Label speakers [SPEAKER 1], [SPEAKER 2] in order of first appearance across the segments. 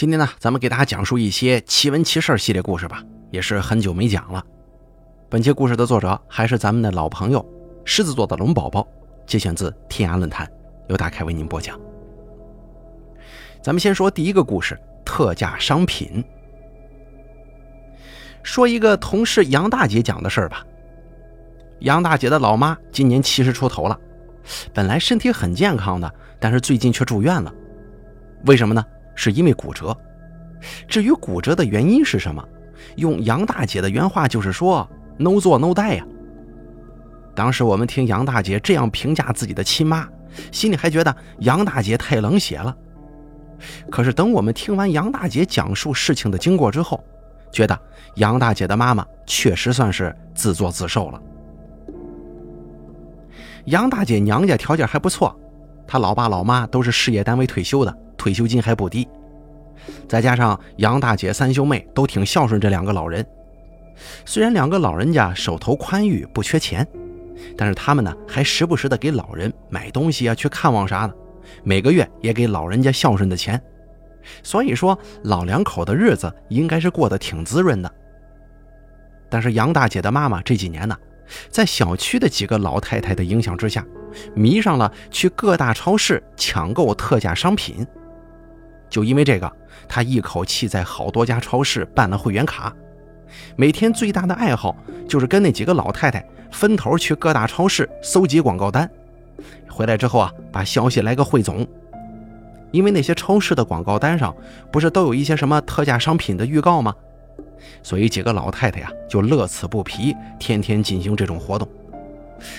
[SPEAKER 1] 今天呢，咱们给大家讲述一些奇闻奇事系列故事吧，也是很久没讲了。本期故事的作者还是咱们的老朋友狮子座的龙宝宝，节选自天涯论坛，由大凯为您播讲。咱们先说第一个故事：特价商品。说一个同事杨大姐讲的事儿吧。杨大姐的老妈今年七十出头了，本来身体很健康的，但是最近却住院了。为什么呢？是因为骨折，至于骨折的原因是什么，用杨大姐的原话就是说 “no 做 no 带”呀。当时我们听杨大姐这样评价自己的亲妈，心里还觉得杨大姐太冷血了。可是等我们听完杨大姐讲述事情的经过之后，觉得杨大姐的妈妈确实算是自作自受了。杨大姐娘家条件还不错，她老爸老妈都是事业单位退休的。退休金还不低，再加上杨大姐三兄妹都挺孝顺这两个老人。虽然两个老人家手头宽裕，不缺钱，但是他们呢还时不时的给老人买东西啊，去看望啥的，每个月也给老人家孝顺的钱。所以说老两口的日子应该是过得挺滋润的。但是杨大姐的妈妈这几年呢，在小区的几个老太太的影响之下，迷上了去各大超市抢购特价商品。就因为这个，他一口气在好多家超市办了会员卡，每天最大的爱好就是跟那几个老太太分头去各大超市搜集广告单，回来之后啊，把消息来个汇总。因为那些超市的广告单上不是都有一些什么特价商品的预告吗？所以几个老太太呀就乐此不疲，天天进行这种活动。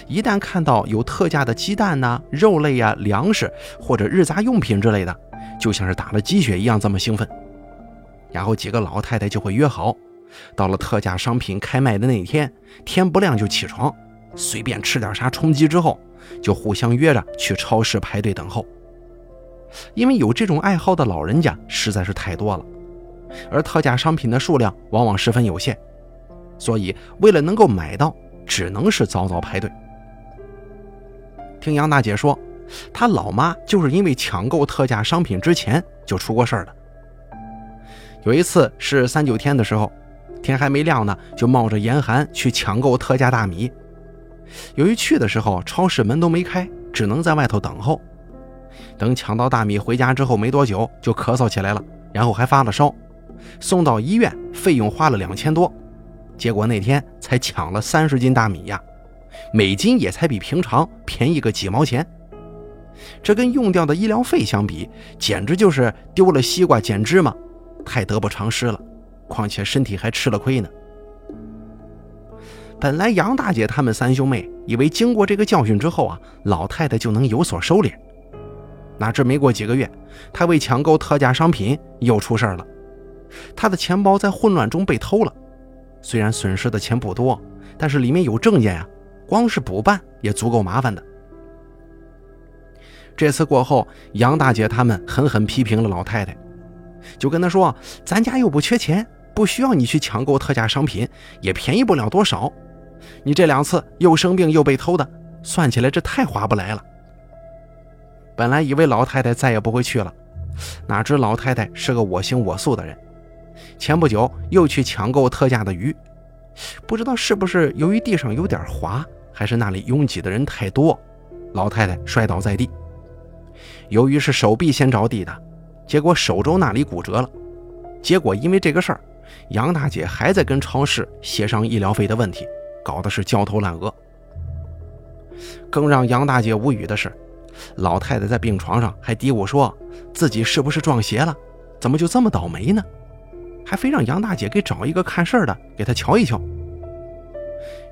[SPEAKER 1] 一旦看到有特价的鸡蛋呐、肉类呀、粮食或者日杂用品之类的。就像是打了鸡血一样这么兴奋，然后几个老太太就会约好，到了特价商品开卖的那天，天不亮就起床，随便吃点啥充饥之后，就互相约着去超市排队等候。因为有这种爱好的老人家实在是太多了，而特价商品的数量往往十分有限，所以为了能够买到，只能是早早排队。听杨大姐说。他老妈就是因为抢购特价商品之前就出过事儿了。有一次是三九天的时候，天还没亮呢，就冒着严寒去抢购特价大米。由于去的时候超市门都没开，只能在外头等候。等抢到大米回家之后没多久，就咳嗽起来了，然后还发了烧，送到医院费用花了两千多。结果那天才抢了三十斤大米呀，每斤也才比平常便宜个几毛钱。这跟用掉的医疗费相比，简直就是丢了西瓜捡芝麻，太得不偿失了。况且身体还吃了亏呢。本来杨大姐他们三兄妹以为经过这个教训之后啊，老太太就能有所收敛，哪知没过几个月，她为抢购特价商品又出事了。她的钱包在混乱中被偷了，虽然损失的钱不多，但是里面有证件呀，光是补办也足够麻烦的。这次过后，杨大姐他们狠狠批评了老太太，就跟她说：“咱家又不缺钱，不需要你去抢购特价商品，也便宜不了多少。你这两次又生病又被偷的，算起来这太划不来了。”本来以为老太太再也不会去了，哪知老太太是个我行我素的人，前不久又去抢购特价的鱼，不知道是不是由于地上有点滑，还是那里拥挤的人太多，老太太摔倒在地。由于是手臂先着地的，结果手肘那里骨折了。结果因为这个事儿，杨大姐还在跟超市协商医疗费的问题，搞得是焦头烂额。更让杨大姐无语的是，老太太在病床上还嘀咕说自己是不是撞邪了，怎么就这么倒霉呢？还非让杨大姐给找一个看事儿的给她瞧一瞧。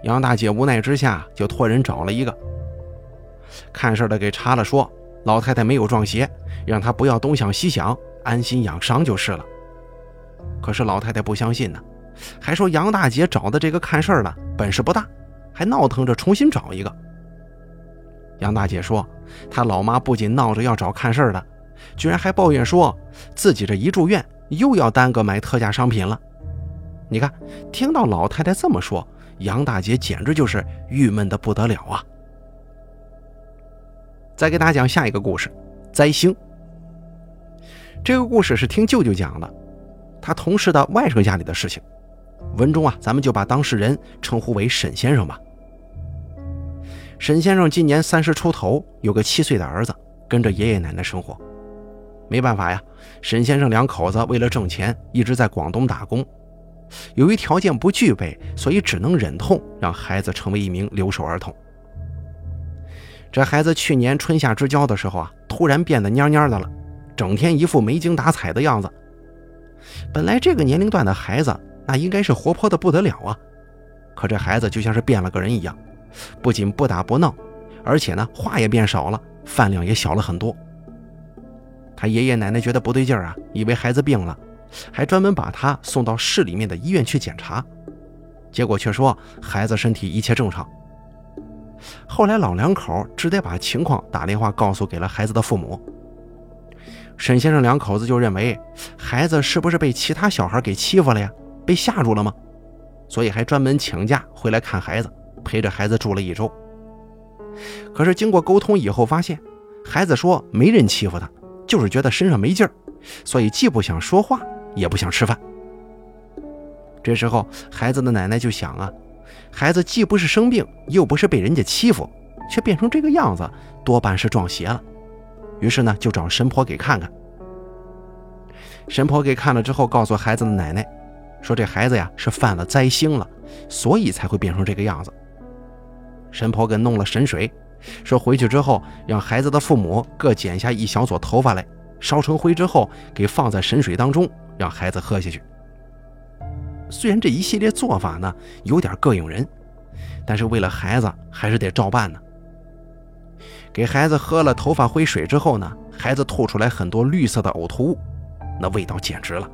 [SPEAKER 1] 杨大姐无奈之下就托人找了一个看事的给查了，说。老太太没有撞邪，让她不要东想西想，安心养伤就是了。可是老太太不相信呢，还说杨大姐找的这个看事儿的本事不大，还闹腾着重新找一个。杨大姐说，她老妈不仅闹着要找看事儿的，居然还抱怨说自己这一住院又要耽搁买特价商品了。你看，听到老太太这么说，杨大姐简直就是郁闷的不得了啊。再给大家讲下一个故事，灾星。这个故事是听舅舅讲的，他同事的外甥家里的事情。文中啊，咱们就把当事人称呼为沈先生吧。沈先生今年三十出头，有个七岁的儿子，跟着爷爷奶奶生活。没办法呀，沈先生两口子为了挣钱，一直在广东打工。由于条件不具备，所以只能忍痛让孩子成为一名留守儿童。这孩子去年春夏之交的时候啊，突然变得蔫蔫的了，整天一副没精打采的样子。本来这个年龄段的孩子，那应该是活泼的不得了啊，可这孩子就像是变了个人一样，不仅不打不闹，而且呢话也变少了，饭量也小了很多。他爷爷奶奶觉得不对劲儿啊，以为孩子病了，还专门把他送到市里面的医院去检查，结果却说孩子身体一切正常。后来老两口只得把情况打电话告诉给了孩子的父母。沈先生两口子就认为孩子是不是被其他小孩给欺负了呀？被吓住了吗？所以还专门请假回来看孩子，陪着孩子住了一周。可是经过沟通以后，发现孩子说没人欺负他，就是觉得身上没劲儿，所以既不想说话，也不想吃饭。这时候孩子的奶奶就想啊，孩子既不是生病，又不是被人家欺负，却变成这个样子，多半是撞邪了。于是呢，就找神婆给看看。神婆给看了之后，告诉孩子的奶奶，说这孩子呀是犯了灾星了，所以才会变成这个样子。神婆给弄了神水，说回去之后让孩子的父母各剪下一小撮头发来，烧成灰之后给放在神水当中，让孩子喝下去。虽然这一系列做法呢有点膈应人，但是为了孩子还是得照办呢。给孩子喝了头发灰水之后呢，孩子吐出来很多绿色的呕吐物，那味道简直了。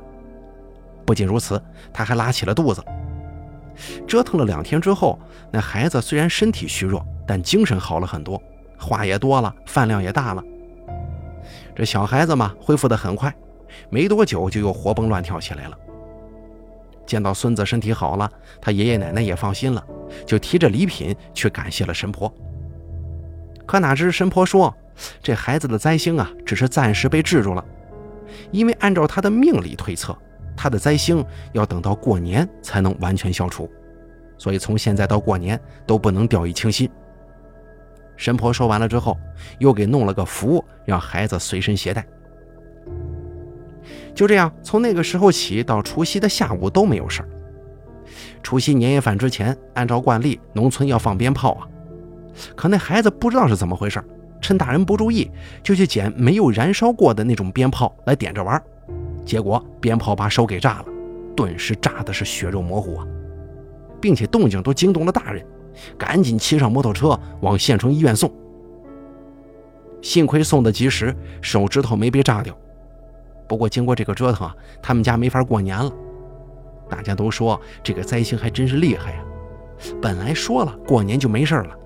[SPEAKER 1] 不仅如此，他还拉起了肚子。折腾了两天之后，那孩子虽然身体虚弱，但精神好了很多，话也多了，饭量也大了。这小孩子嘛，恢复得很快，没多久就又活蹦乱跳起来了。见到孙子身体好了，他爷爷奶奶也放心了，就提着礼品去感谢了神婆。可哪知神婆说，这孩子的灾星啊，只是暂时被制住了，因为按照他的命理推测，他的灾星要等到过年才能完全消除，所以从现在到过年都不能掉以轻心。神婆说完了之后，又给弄了个符，让孩子随身携带。就这样，从那个时候起到除夕的下午都没有事儿。除夕年夜饭之前，按照惯例，农村要放鞭炮啊。可那孩子不知道是怎么回事，趁大人不注意，就去捡没有燃烧过的那种鞭炮来点着玩，结果鞭炮把手给炸了，顿时炸的是血肉模糊啊，并且动静都惊动了大人，赶紧骑上摩托车往县城医院送。幸亏送的及时，手指头没被炸掉。不过经过这个折腾啊，他们家没法过年了。大家都说这个灾星还真是厉害呀，本来说了过年就没事了。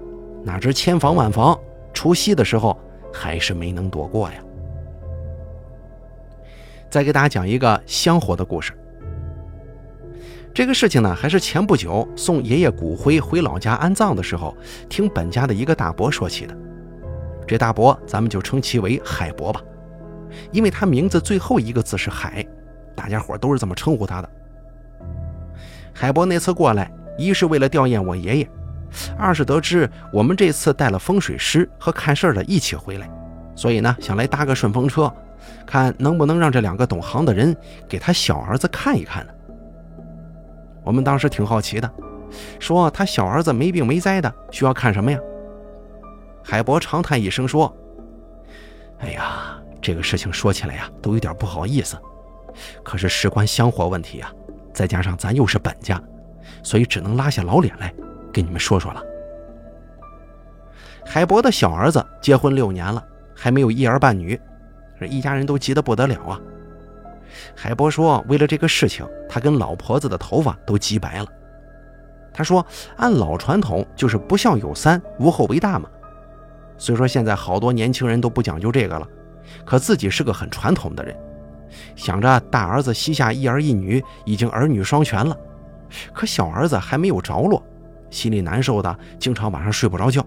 [SPEAKER 1] 哪知千防万防，除夕的时候还是没能躲过呀。再给大家讲一个香火的故事。这个事情呢，还是前不久送爷爷骨灰回老家安葬的时候，听本家的一个大伯说起的。这大伯咱们就称其为海伯吧，因为他名字最后一个字是海，大家伙都是这么称呼他的。海伯那次过来，一是为了吊唁我爷爷。二是得知我们这次带了风水师和看事儿的一起回来，所以呢想来搭个顺风车，看能不能让这两个懂行的人给他小儿子看一看呢。我们当时挺好奇的，说他小儿子没病没灾的，需要看什么呀？海博长叹一声说：“哎呀，这个事情说起来呀，都有点不好意思。可是事关香火问题呀，再加上咱又是本家，所以只能拉下老脸来。”跟你们说说了，海博的小儿子结婚六年了，还没有一儿半女，这一家人都急得不得了啊。海博说，为了这个事情，他跟老婆子的头发都急白了。他说，按老传统就是不孝有三，无后为大嘛。虽说现在好多年轻人都不讲究这个了，可自己是个很传统的人，想着大儿子膝下一儿一女，已经儿女双全了，可小儿子还没有着落。心里难受的，经常晚上睡不着觉。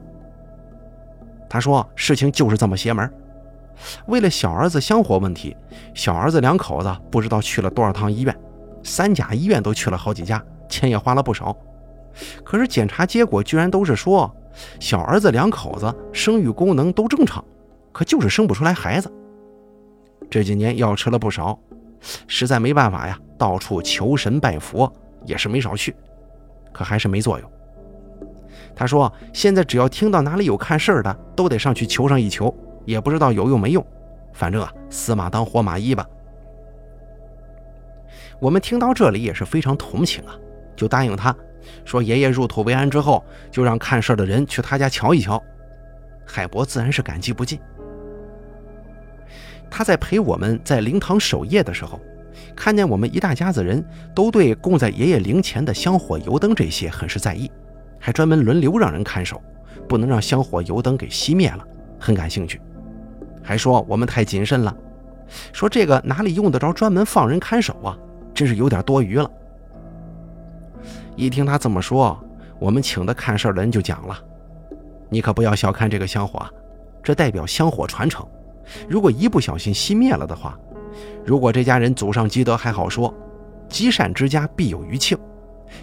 [SPEAKER 1] 他说：“事情就是这么邪门，为了小儿子香火问题，小儿子两口子不知道去了多少趟医院，三甲医院都去了好几家，钱也花了不少。可是检查结果居然都是说，小儿子两口子生育功能都正常，可就是生不出来孩子。这几年药吃了不少，实在没办法呀，到处求神拜佛也是没少去，可还是没作用。他说：“现在只要听到哪里有看事儿的，都得上去求上一求，也不知道有用没用。反正啊，死马当活马医吧。”我们听到这里也是非常同情啊，就答应他说：“爷爷入土为安之后，就让看事儿的人去他家瞧一瞧。”海博自然是感激不尽。他在陪我们在灵堂守夜的时候，看见我们一大家子人都对供在爷爷灵前的香火、油灯这些很是在意。还专门轮流让人看守，不能让香火油灯给熄灭了，很感兴趣。还说我们太谨慎了，说这个哪里用得着专门放人看守啊？真是有点多余了。一听他这么说，我们请的看事儿的人就讲了：“你可不要小看这个香火，这代表香火传承。如果一不小心熄灭了的话，如果这家人祖上积德还好说，积善之家必有余庆。”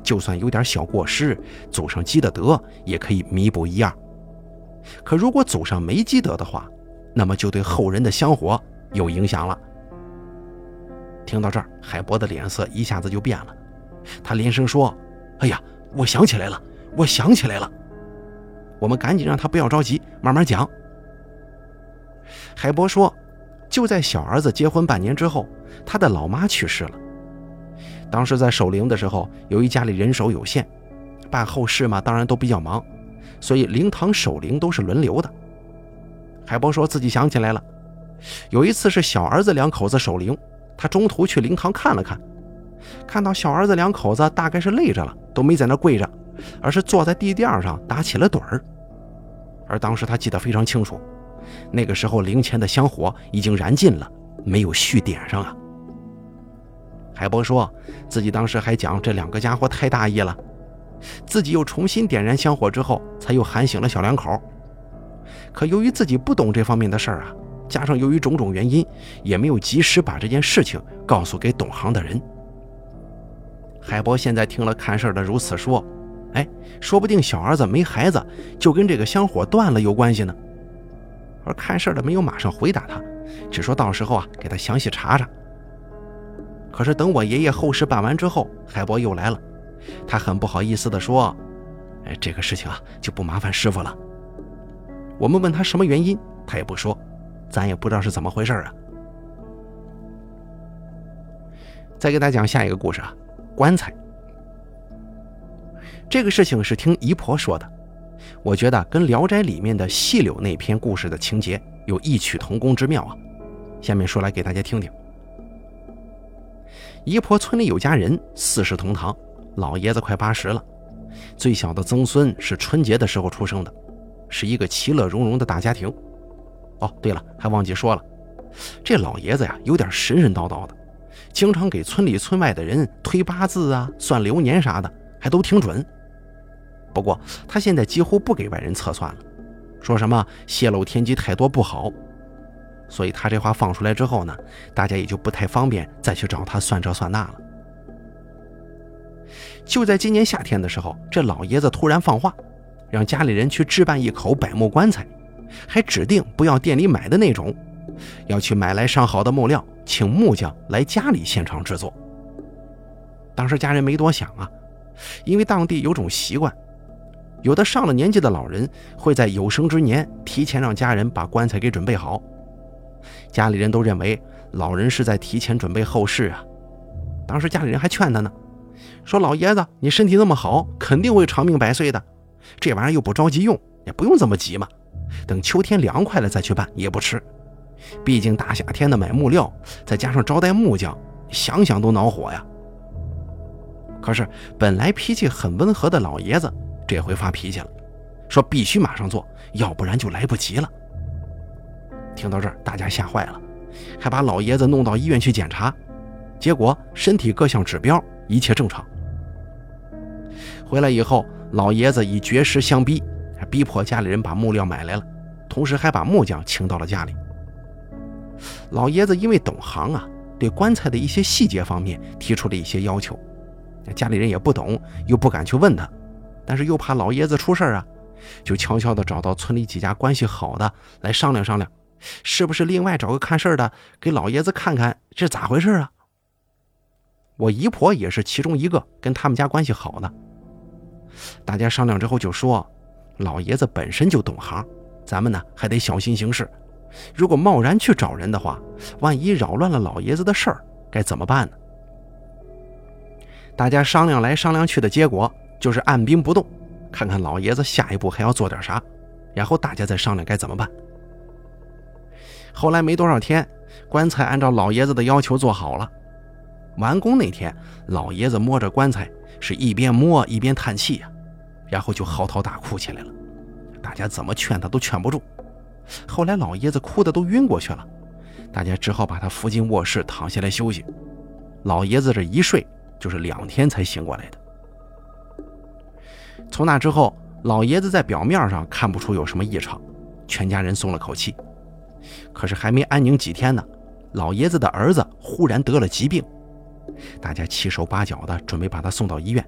[SPEAKER 1] 就算有点小过失，祖上积的德也可以弥补一二。可如果祖上没积德的话，那么就对后人的香火有影响了。听到这儿，海博的脸色一下子就变了，他连声说：“哎呀，我想起来了，我想起来了。”我们赶紧让他不要着急，慢慢讲。海波说：“就在小儿子结婚半年之后，他的老妈去世了。”当时在守灵的时候，由于家里人手有限，办后事嘛，当然都比较忙，所以灵堂守灵都是轮流的。海波说自己想起来了，有一次是小儿子两口子守灵，他中途去灵堂看了看，看到小儿子两口子大概是累着了，都没在那跪着，而是坐在地垫上打起了盹儿。而当时他记得非常清楚，那个时候灵前的香火已经燃尽了，没有续点上啊。海波说自己当时还讲这两个家伙太大意了，自己又重新点燃香火之后，才又喊醒了小两口。可由于自己不懂这方面的事儿啊，加上由于种种原因，也没有及时把这件事情告诉给懂行的人。海波现在听了看事儿的如此说，哎，说不定小儿子没孩子就跟这个香火断了有关系呢。看事的没有马上回答他，只说到时候啊，给他详细查查。可是等我爷爷后事办完之后，海波又来了。他很不好意思地说：“哎，这个事情啊，就不麻烦师傅了。”我们问他什么原因，他也不说，咱也不知道是怎么回事啊。再给大家讲下一个故事啊，棺材。这个事情是听姨婆说的，我觉得跟《聊斋》里面的细柳那篇故事的情节有异曲同工之妙啊。下面说来给大家听听。姨婆村里有家人，四世同堂，老爷子快八十了，最小的曾孙是春节的时候出生的，是一个其乐融融的大家庭。哦，对了，还忘记说了，这老爷子呀有点神神叨叨的，经常给村里村外的人推八字啊、算流年啥的，还都挺准。不过他现在几乎不给外人测算了，说什么泄露天机太多不好。所以他这话放出来之后呢，大家也就不太方便再去找他算这算那了。就在今年夏天的时候，这老爷子突然放话，让家里人去置办一口柏木棺材，还指定不要店里买的那种，要去买来上好的木料，请木匠来家里现场制作。当时家人没多想啊，因为当地有种习惯，有的上了年纪的老人会在有生之年提前让家人把棺材给准备好。家里人都认为老人是在提前准备后事啊。当时家里人还劝他呢，说：“老爷子，你身体那么好，肯定会长命百岁的。这玩意儿又不着急用，也不用这么急嘛。等秋天凉快了再去办也不迟。毕竟大夏天的买木料，再加上招待木匠，想想都恼火呀。”可是本来脾气很温和的老爷子，这回发脾气了，说：“必须马上做，要不然就来不及了。”听到这儿，大家吓坏了，还把老爷子弄到医院去检查，结果身体各项指标一切正常。回来以后，老爷子以绝食相逼，逼迫家里人把木料买来了，同时还把木匠请到了家里。老爷子因为懂行啊，对棺材的一些细节方面提出了一些要求。家里人也不懂，又不敢去问他，但是又怕老爷子出事啊，就悄悄地找到村里几家关系好的来商量商量，是不是另外找个看事儿的给老爷子看看这咋回事啊？我姨婆也是其中一个跟他们家关系好的。大家商量之后就说，老爷子本身就懂行，咱们呢还得小心行事。如果贸然去找人的话，万一扰乱了老爷子的事儿，该怎么办呢？大家商量来商量去的结果就是按兵不动，看看老爷子下一步还要做点啥，然后大家再商量该怎么办。后来没多少天，棺材按照老爷子的要求做好了。完工那天，老爷子摸着棺材，是一边摸一边叹气呀，然后就嚎啕大哭起来了。大家怎么劝他都劝不住。后来老爷子哭的都晕过去了，大家只好把他扶进卧室，躺下来休息。老爷子这一睡就是两天才醒过来的。从那之后，老爷子在表面上看不出有什么异常，全家人松了口气。可是还没安宁几天呢，老爷子的儿子忽然得了疾病，大家七手八脚的准备把他送到医院，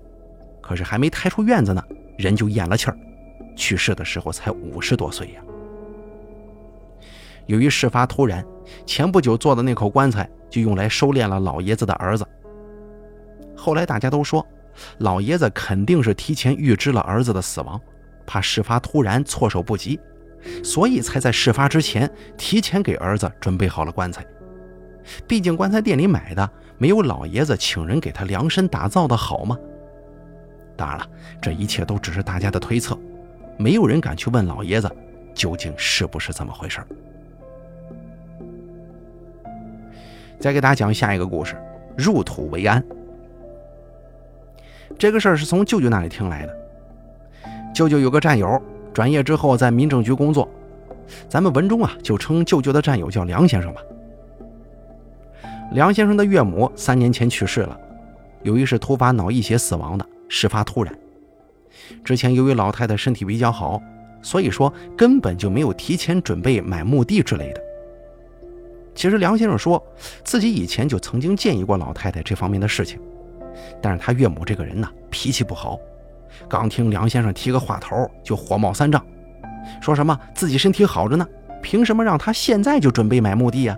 [SPEAKER 1] 可是还没抬出院子呢，人就咽了气儿，去世的时候才五十多岁呀。由于事发突然，前不久做的那口棺材就用来收敛了老爷子的儿子。后来大家都说，老爷子肯定是提前预知了儿子的死亡，怕事发突然措手不及，所以才在事发之前提前给儿子准备好了棺材。毕竟棺材店里买的没有老爷子请人给他量身打造的好吗？当然了，这一切都只是大家的推测，没有人敢去问老爷子究竟是不是这么回事。再给大家讲下一个故事，入土为安。这个事儿是从舅舅那里听来的。舅舅有个战友，转业之后在民政局工作，咱们文中啊就称舅舅的战友叫梁先生吧。梁先生的岳母三年前去世了，由于是突发脑溢血死亡的，事发突然。之前由于老太太身体比较好，所以说根本就没有提前准备买墓地之类的。其实梁先生说自己以前就曾经建议过老太太这方面的事情，但是他岳母这个人呢脾气不好，刚听梁先生提个话头就火冒三丈，说什么自己身体好着呢，凭什么让他现在就准备买墓地呀？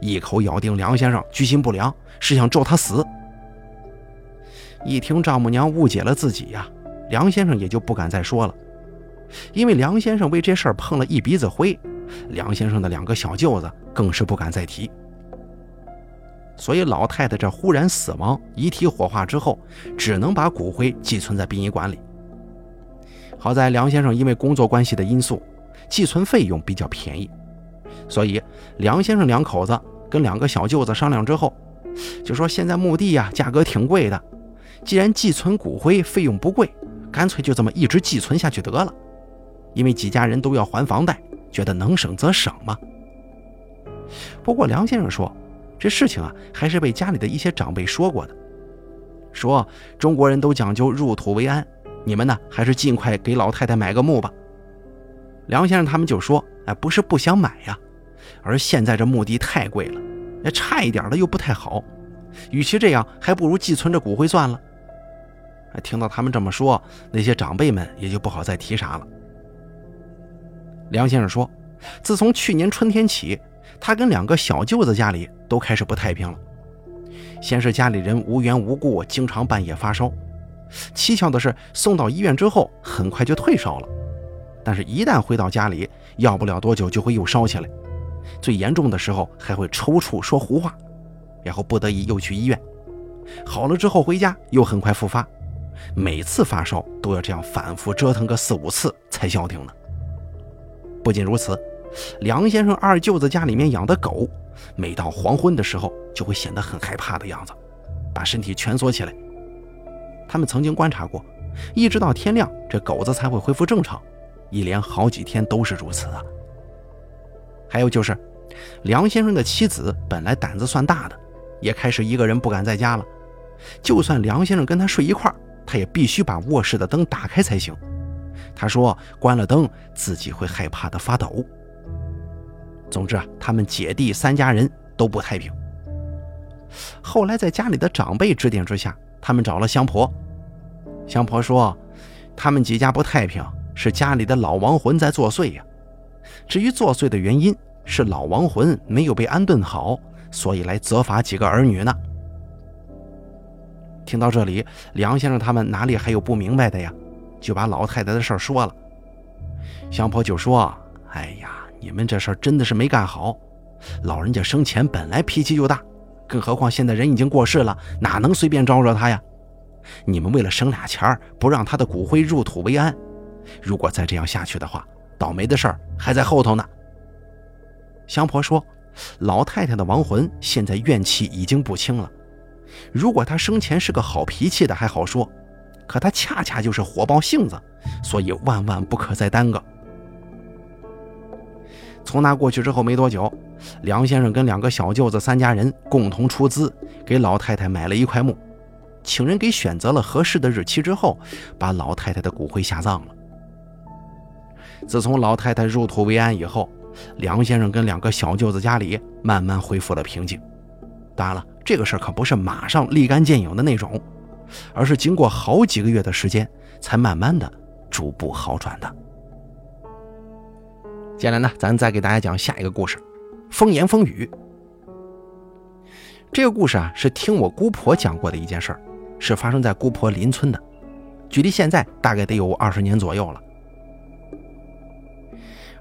[SPEAKER 1] 一口咬定梁先生居心不良，是想咒他死。一听丈母娘误解了自己呀，梁先生也就不敢再说了，因为梁先生为这事儿碰了一鼻子灰。梁先生的两个小舅子更是不敢再提，所以老太太这忽然死亡，遗体火化之后，只能把骨灰寄存在殡仪馆里。好在梁先生因为工作关系的因素，寄存费用比较便宜，所以梁先生两口子跟两个小舅子商量之后，就说现在墓地呀价格挺贵的，既然寄存骨灰费用不贵，干脆就这么一直寄存下去得了，因为几家人都要还房贷。觉得能省则省嘛。不过梁先生说，这事情啊，还是被家里的一些长辈说过的，说中国人都讲究入土为安，你们呢还是尽快给老太太买个墓吧。梁先生他们就说，哎，不是不想买呀，而现在这墓地太贵了，那差一点的又不太好，与其这样，还不如寄存着骨灰算了。听到他们这么说，那些长辈们也就不好再提啥了。梁先生说：“自从去年春天起，他跟两个小舅子家里都开始不太平了。先是家里人无缘无故经常半夜发烧，蹊跷的是送到医院之后很快就退烧了，但是一旦回到家里，要不了多久就会又烧起来，最严重的时候还会抽搐说胡话，然后不得已又去医院，好了之后回家又很快复发，每次发烧都要这样反复折腾个四五次才消停呢。”不仅如此，梁先生二舅子家里面养的狗，每到黄昏的时候就会显得很害怕的样子，把身体蜷缩起来。他们曾经观察过，一直到天亮，这狗子才会恢复正常，一连好几天都是如此啊。还有就是，梁先生的妻子本来胆子算大的，也开始一个人不敢在家了。就算梁先生跟他睡一块儿，他也必须把卧室的灯打开才行。他说：“关了灯，自己会害怕的发抖。”总之啊，他们姐弟三家人都不太平。后来在家里的长辈指点之下，他们找了香婆。香婆说，他们几家不太平，是家里的老亡魂在作祟呀。至于作祟的原因，是老亡魂没有被安顿好，所以来责罚几个儿女呢。听到这里，梁先生他们哪里还有不明白的呀？就把老太太的事儿说了。香婆就说：“哎呀，你们这事儿真的是没干好。老人家生前本来脾气就大，更何况现在人已经过世了，哪能随便招惹他呀？你们为了省俩钱儿，不让他的骨灰入土为安。如果再这样下去的话，倒霉的事儿还在后头呢。”香婆说：“老太太的亡魂现在怨气已经不轻了。如果她生前是个好脾气的还好说，可她恰恰就是火爆性子，所以万万不可再耽搁。”从那过去之后没多久，梁先生跟两个小舅子三家人共同出资给老太太买了一块墓，请人给选择了合适的日期之后，把老太太的骨灰下葬了。自从老太太入土为安以后，梁先生跟两个小舅子家里慢慢恢复了平静。当然了，这个事儿可不是马上立竿见影的那种，而是经过好几个月的时间，才慢慢的逐步好转的。接下来呢，咱再给大家讲下一个故事，风言风语。这个故事啊，是听我姑婆讲过的一件事儿，是发生在姑婆邻村的，距离现在大概得有二十年左右了。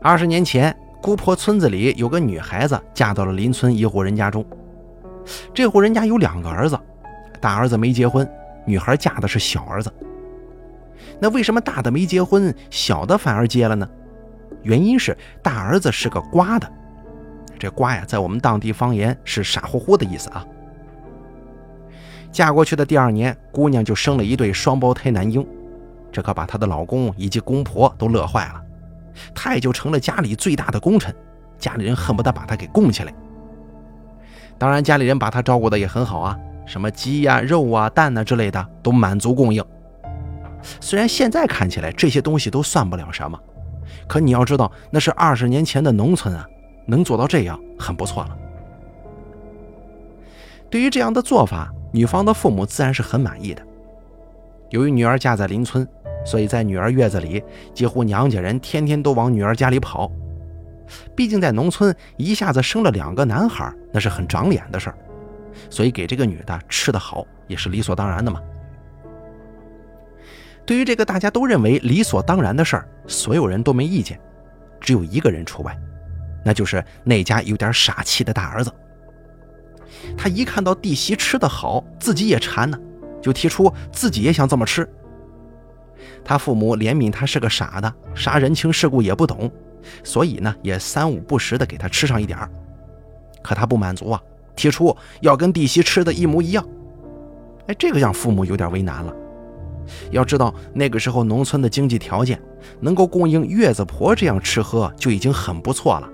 [SPEAKER 1] 二十年前，姑婆村子里有个女孩子嫁到了邻村一户人家中。这户人家有两个儿子，大儿子没结婚，女孩嫁的是小儿子。那为什么大的没结婚，小的反而结了呢？原因是大儿子是个瓜的，这瓜呀，在我们当地方言是傻乎乎的意思啊。嫁过去的第二年，姑娘就生了一对双胞胎男婴，这可把她的老公以及公婆都乐坏了。她也就成了家里最大的功臣，家里人恨不得把她给供起来。当然，家里人把她照顾的也很好啊，什么鸡呀、肉啊、蛋啊之类的都满足供应。虽然现在看起来这些东西都算不了什么，可你要知道，那是二十年前的农村啊，能做到这样很不错了。对于这样的做法，女方的父母自然是很满意的。由于女儿嫁在邻村。所以在女儿月子里，几乎娘家人天天都往女儿家里跑。毕竟在农村，一下子生了两个男孩，那是很长脸的事儿。所以给这个女的吃得好，也是理所当然的嘛。对于这个大家都认为理所当然的事儿，所有人都没意见，只有一个人除外，那就是那家有点傻气的大儿子。他一看到弟媳吃得好，自己也馋呢，就提出自己也想这么吃。他父母怜悯他是个傻的，啥人情世故也不懂，所以呢，也三五不时的给他吃上一点可他不满足啊，提出要跟弟媳吃的一模一样。哎，这个让父母有点为难了。要知道那个时候农村的经济条件，能够供应月子婆这样吃喝就已经很不错了，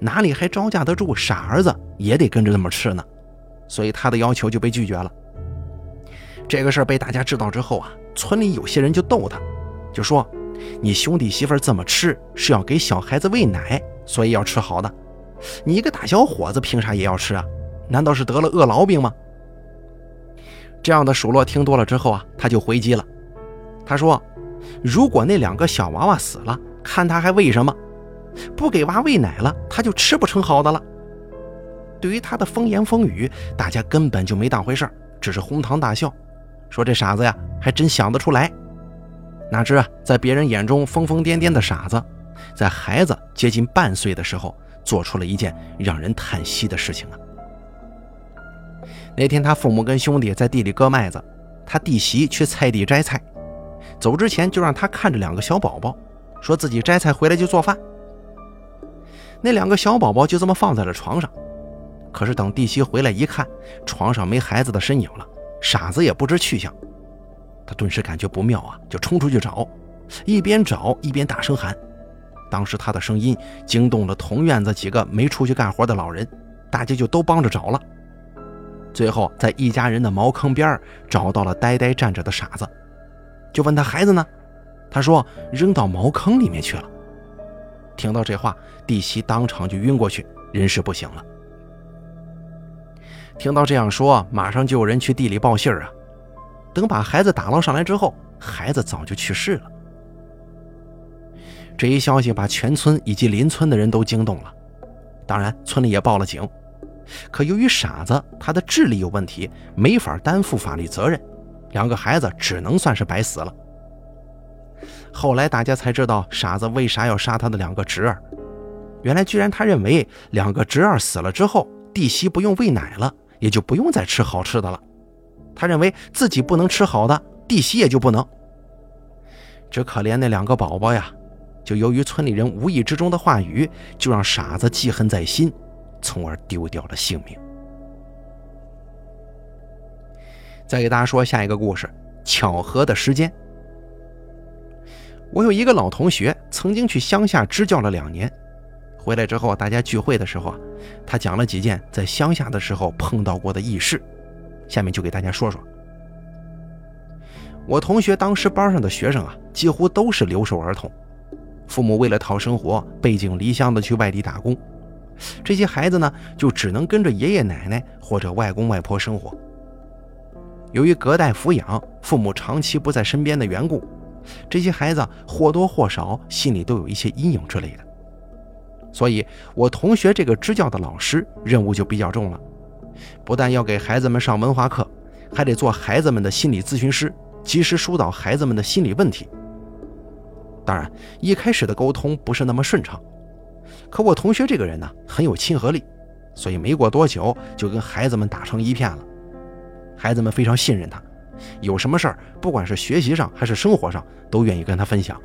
[SPEAKER 1] 哪里还招架得住傻儿子也得跟着那么吃呢？所以他的要求就被拒绝了。这个事儿被大家知道之后啊。村里有些人就逗他，就说：“你兄弟媳妇这么吃是要给小孩子喂奶，所以要吃好的。你一个大小伙子凭啥也要吃啊？难道是得了饿痨病吗？”这样的数落听多了之后啊，他就回击了。他说：“如果那两个小娃娃死了，看他还喂什么？不给娃喂奶了，他就吃不成好的了。”对于他的风言风语，大家根本就没当回事只是哄堂大笑。说这傻子呀，还真想得出来。哪知啊，在别人眼中疯疯癫癫的傻子，在孩子接近半岁的时候，做出了一件让人叹息的事情啊。那天他父母跟兄弟在地里割麦子，他弟媳去菜地摘菜，走之前就让他看着两个小宝宝，说自己摘菜回来就做饭。那两个小宝宝就这么放在了床上，可是等弟媳回来一看，床上没孩子的身影了。傻子也不知去向，他顿时感觉不妙啊，就冲出去找，一边找一边大声喊。当时他的声音惊动了同院子几个没出去干活的老人，大家就都帮着找了。最后在一家人的茅坑边找到了呆呆站着的傻子，就问他孩子呢？他说扔到茅坑里面去了。听到这话，弟媳当场就晕过去，人事不行了。听到这样说，马上就有人去地里报信啊。等把孩子打捞上来之后，孩子早就去世了。这一消息把全村以及邻村的人都惊动了，当然村里也报了警。可由于傻子他的智力有问题，没法担负法律责任，两个孩子只能算是白死了。后来大家才知道傻子为啥要杀他的两个侄儿，原来居然他认为两个侄儿死了之后，弟媳不用喂奶了，也就不用再吃好吃的了。他认为自己不能吃好的，弟媳也就不能。只可怜那两个宝宝呀，就由于村里人无意之中的话语，就让傻子记恨在心。从而丢掉了性命。再给大家说下一个故事：巧合的时间。我有一个老同学，曾经去乡下支教了两年，回来之后，大家聚会的时候啊，他讲了几件在乡下的时候碰到过的异事，下面就给大家说说。我同学当时班上的学生啊，几乎都是留守儿童，父母为了讨生活，背井离乡的去外地打工。这些孩子呢，就只能跟着爷爷奶奶或者外公外婆生活。由于隔代抚养，父母长期不在身边的缘故，这些孩子或多或少心里都有一些阴影之类的。所以，我同学这个支教的老师任务就比较重了，不但要给孩子们上文化课，还得做孩子们的心理咨询师，及时疏导孩子们的心理问题。当然，一开始的沟通不是那么顺畅。可我同学这个人呢，很有亲和力，所以没过多久就跟孩子们打成一片了。孩子们非常信任他，有什么事儿，不管是学习上还是生活上，都愿意跟他分享。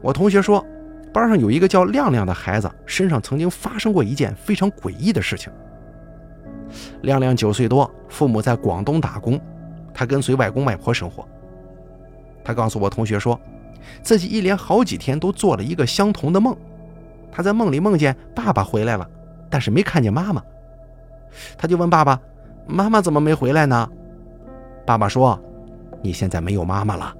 [SPEAKER 1] 我同学说，班上有一个叫亮亮的孩子，身上曾经发生过一件非常诡异的事情。亮亮九岁多，父母在广东打工，他跟随外公外婆生活。他告诉我同学说，自己一连好几天都做了一个相同的梦。他在梦里梦见爸爸回来了，但是没看见妈妈。他就问爸爸：“妈妈怎么没回来呢？”爸爸说：“你现在没有妈妈了。”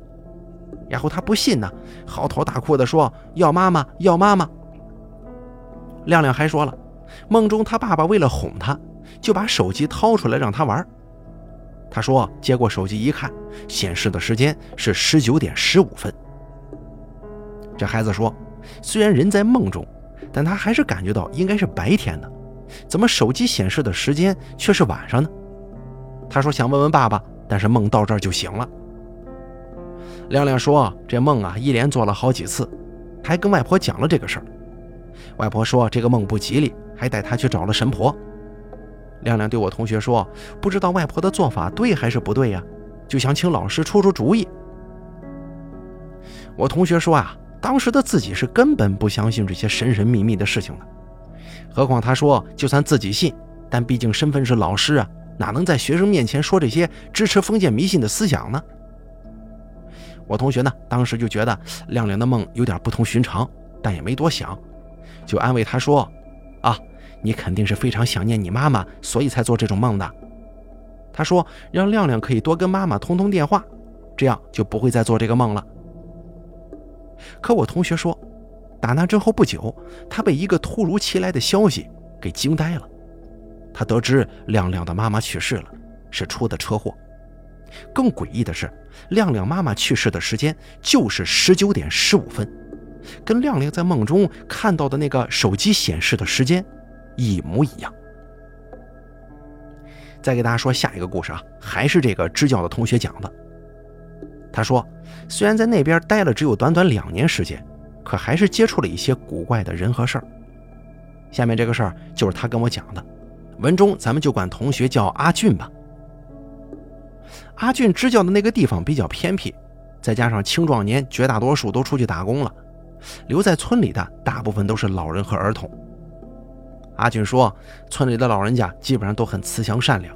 [SPEAKER 1] 然后他不信呢，嚎啕大哭地说：“要妈妈，要妈妈！”亮亮还说了，梦中他爸爸为了哄他，就把手机掏出来让他玩。他说接过手机一看，显示的时间是十九点十五分。这孩子说：“虽然人在梦中。”但他还是感觉到应该是白天的，怎么手机显示的时间却是晚上呢？他说想问问爸爸，但是梦到这儿就醒了。亮亮说这梦啊一连做了好几次，还跟外婆讲了这个事儿。外婆说这个梦不吉利，还带他去找了神婆。亮亮对我同学说，不知道外婆的做法对还是不对呀，就想请老师出出主意。我同学说啊。当时的自己是根本不相信这些神神秘秘的事情的，何况他说就算自己信，但毕竟身份是老师啊，哪能在学生面前说这些支持封建迷信的思想呢？我同学呢，当时就觉得亮亮的梦有点不同寻常，但也没多想，就安慰他说：“啊，你肯定是非常想念你妈妈，所以才做这种梦的。”他说让亮亮可以多跟妈妈通通电话，这样就不会再做这个梦了。可我同学说，打那之后不久，他被一个突如其来的消息给惊呆了。他得知亮亮的妈妈去世了，是出的车祸。更诡异的是，亮亮妈妈去世的时间就是十九点十五分，跟亮亮在梦中看到的那个手机显示的时间一模一样。再给大家说下一个故事啊，还是这个支教的同学讲的。他说。虽然在那边待了只有短短两年时间，可还是接触了一些古怪的人和事儿。下面这个事儿就是他跟我讲的，文中咱们就管同学叫阿俊吧。阿俊支教的那个地方比较偏僻，再加上青壮年绝大多数都出去打工了，留在村里的大部分都是老人和儿童。阿俊说，村里的老人家基本上都很慈祥善良，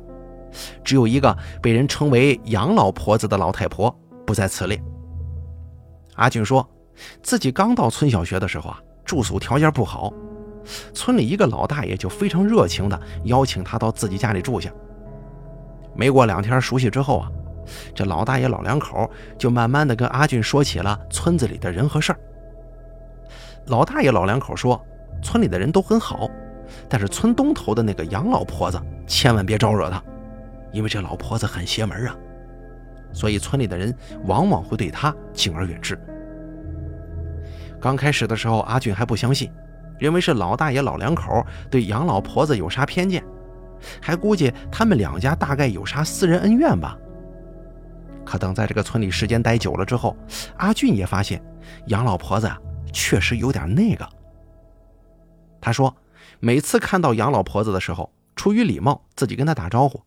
[SPEAKER 1] 只有一个被人称为杨老婆子的老太婆不在此列。阿俊说，自己刚到村小学的时候啊，住宿条件不好，村里一个老大爷就非常热情的邀请他到自己家里住下。没过两天熟悉之后啊，这老大爷老两口就慢慢的跟阿俊说起了村子里的人和事儿。老大爷老两口说，村里的人都很好，但是村东头的那个杨老婆子千万别招惹她，因为这老婆子很邪门啊。所以村里的人往往会对她敬而远之。刚开始的时候，阿俊还不相信，认为是老大爷老两口对杨老婆子有啥偏见，还估计他们两家大概有啥私人恩怨吧。可等在这个村里时间待久了之后，阿俊也发现杨老婆子啊确实有点那个。他说，每次看到杨老婆子的时候，出于礼貌自己跟她打招呼，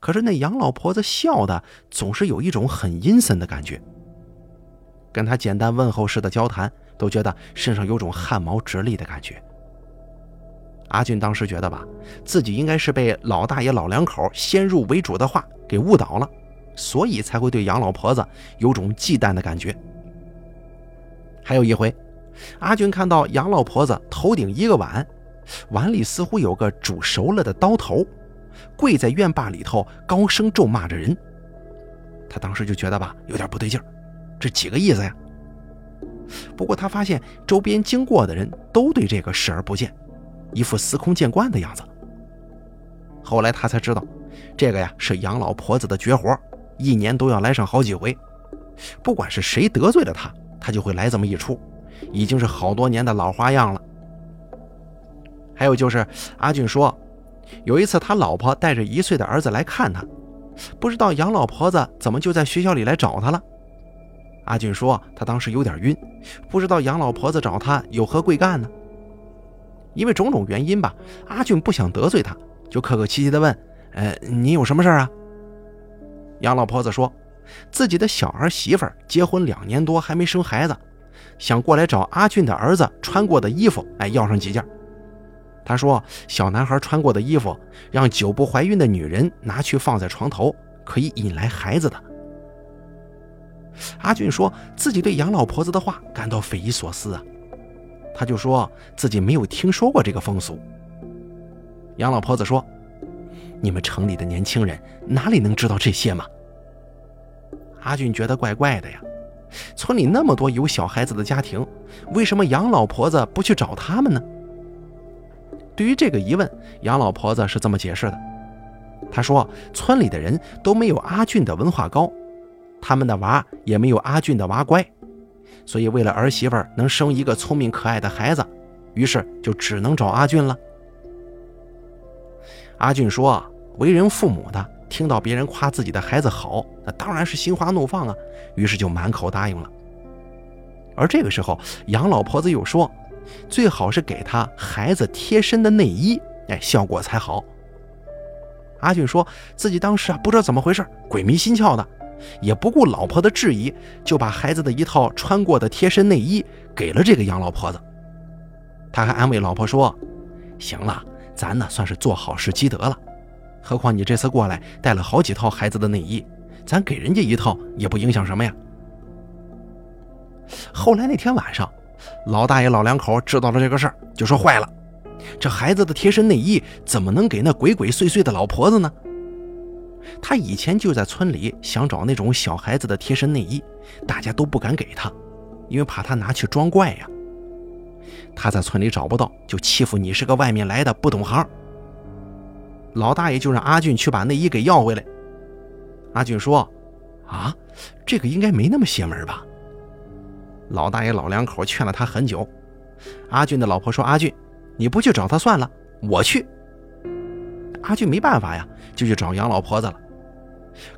[SPEAKER 1] 可是那杨老婆子笑的总是有一种很阴森的感觉。跟他简单问候式的交谈，都觉得身上有种汗毛直立的感觉。阿俊当时觉得吧，自己应该是被老大爷老两口先入为主的话给误导了。所以才会对杨老婆子有种忌惮的感觉。还有一回，阿俊看到杨老婆子头顶一个碗，碗里似乎有个煮熟了的刀头，跪在院坝里头高声咒骂着人。他当时就觉得吧，有点不对劲儿，这几个意思呀？不过他发现周边经过的人都对这个视而不见，一副司空见惯的样子。后来他才知道，这个呀是杨老婆子的绝活。一年都要来上好几回，不管是谁得罪了他，他就会来这么一出，已经是好多年的老花样了。还有就是阿俊说，有一次他老婆带着一岁的儿子来看他，不知道杨老婆子怎么就在学校里来找他了。阿俊说他当时有点晕，不知道杨老婆子找他有何贵干呢？因为种种原因吧，阿俊不想得罪他，就客客气气的问：“呃，你有什么事啊？”杨老婆子说：“自己的小儿媳妇结婚两年多还没生孩子，想过来找阿俊的儿子穿过的衣服，哎，要上几件。他说，小男孩穿过的衣服，让久不怀孕的女人拿去放在床头，可以引来孩子的。”阿俊说自己对杨老婆子的话感到匪夷所思啊，他就说自己没有听说过这个风俗。杨老婆子说。你们城里的年轻人哪里能知道这些吗？阿俊觉得怪怪的呀。村里那么多有小孩子的家庭，为什么杨老婆子不去找他们呢？对于这个疑问，杨老婆子是这么解释的：她说，村里的人都没有阿俊的文化高，他们的娃也没有阿俊的娃乖，所以为了儿媳妇能生一个聪明可爱的孩子，于是就只能找阿俊了。阿俊说。为人父母的听到别人夸自己的孩子好，那当然是心花怒放啊，于是就满口答应了。而这个时候，杨老婆子又说，最好是给他孩子贴身的内衣，哎，效果才好。阿俊说自己当时啊不知道怎么回事，鬼迷心窍的，也不顾老婆的质疑，就把孩子的一套穿过的贴身内衣给了这个杨老婆子。他还安慰老婆说：“行了，咱呢算是做好事积德了。”何况你这次过来带了好几套孩子的内衣，咱给人家一套也不影响什么呀。后来那天晚上，老大爷老两口知道了这个事儿，就说坏了，这孩子的贴身内衣怎么能给那鬼鬼祟祟的老婆子呢？他以前就在村里想找那种小孩子的贴身内衣，大家都不敢给他，因为怕他拿去装怪呀。他在村里找不到，就欺负你是个外面来的不懂行。老大爷就让阿俊去把内衣给要回来。阿俊说：“啊，这个应该没那么邪门吧？”老大爷老两口劝了他很久。阿俊的老婆说：“阿俊，你不去找他算了，我去。”阿俊没办法呀，就去找杨老婆子了。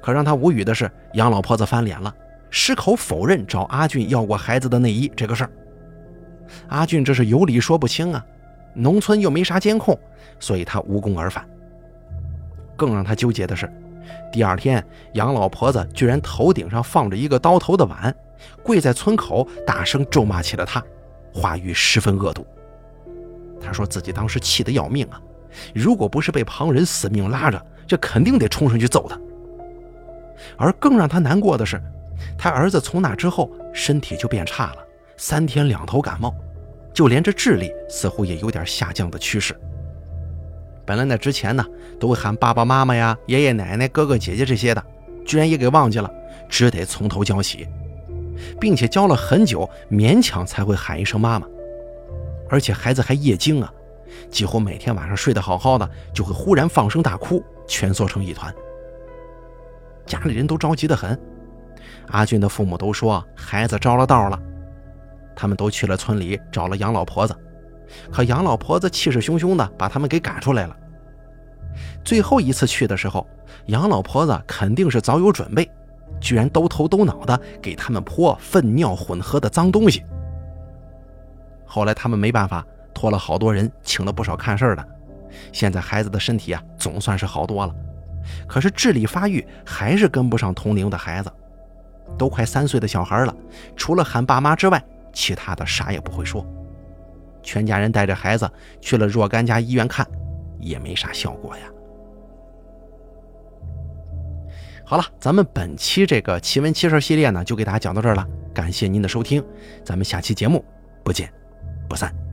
[SPEAKER 1] 可让他无语的是，杨老婆子翻脸了，矢口否认找阿俊要过孩子的内衣这个事儿。阿俊这是有理说不清啊，农村又没啥监控，所以他无功而返。更让他纠结的是，第二天杨老婆子居然头顶上放着一个刀头的碗，跪在村口大声咒骂起了他，话语十分恶毒。他说自己当时气得要命啊，如果不是被旁人死命拉着，这肯定得冲上去揍他。而更让他难过的是，他儿子从那之后身体就变差了，三天两头感冒，就连这智力似乎也有点下降的趋势。本来那之前呢，都会喊爸爸妈妈呀、爷爷奶奶、哥哥姐姐这些的，居然也给忘记了，只得从头教起，并且教了很久，勉强才会喊一声妈妈。而且孩子还夜惊啊，几乎每天晚上睡得好好的，就会忽然放声大哭，蜷缩成一团。家里人都着急得很，阿俊的父母都说孩子着了道了，他们都去了村里找了杨老婆子，可杨老婆子气势汹汹的把他们给赶出来了。最后一次去的时候，杨老婆子肯定是早有准备，居然兜头兜脑的给他们泼粪尿混合的脏东西。后来他们没办法，托了好多人，请了不少看事的。现在孩子的身体啊，总算是好多了，可是智力发育还是跟不上同龄的孩子。都快三岁的小孩了，除了喊爸妈之外，其他的啥也不会说。全家人带着孩子去了若干家医院看，也没啥效果呀。好了，咱们本期这个奇闻奇事系列呢，就给大家讲到这儿了。感谢您的收听，咱们下期节目不见不散。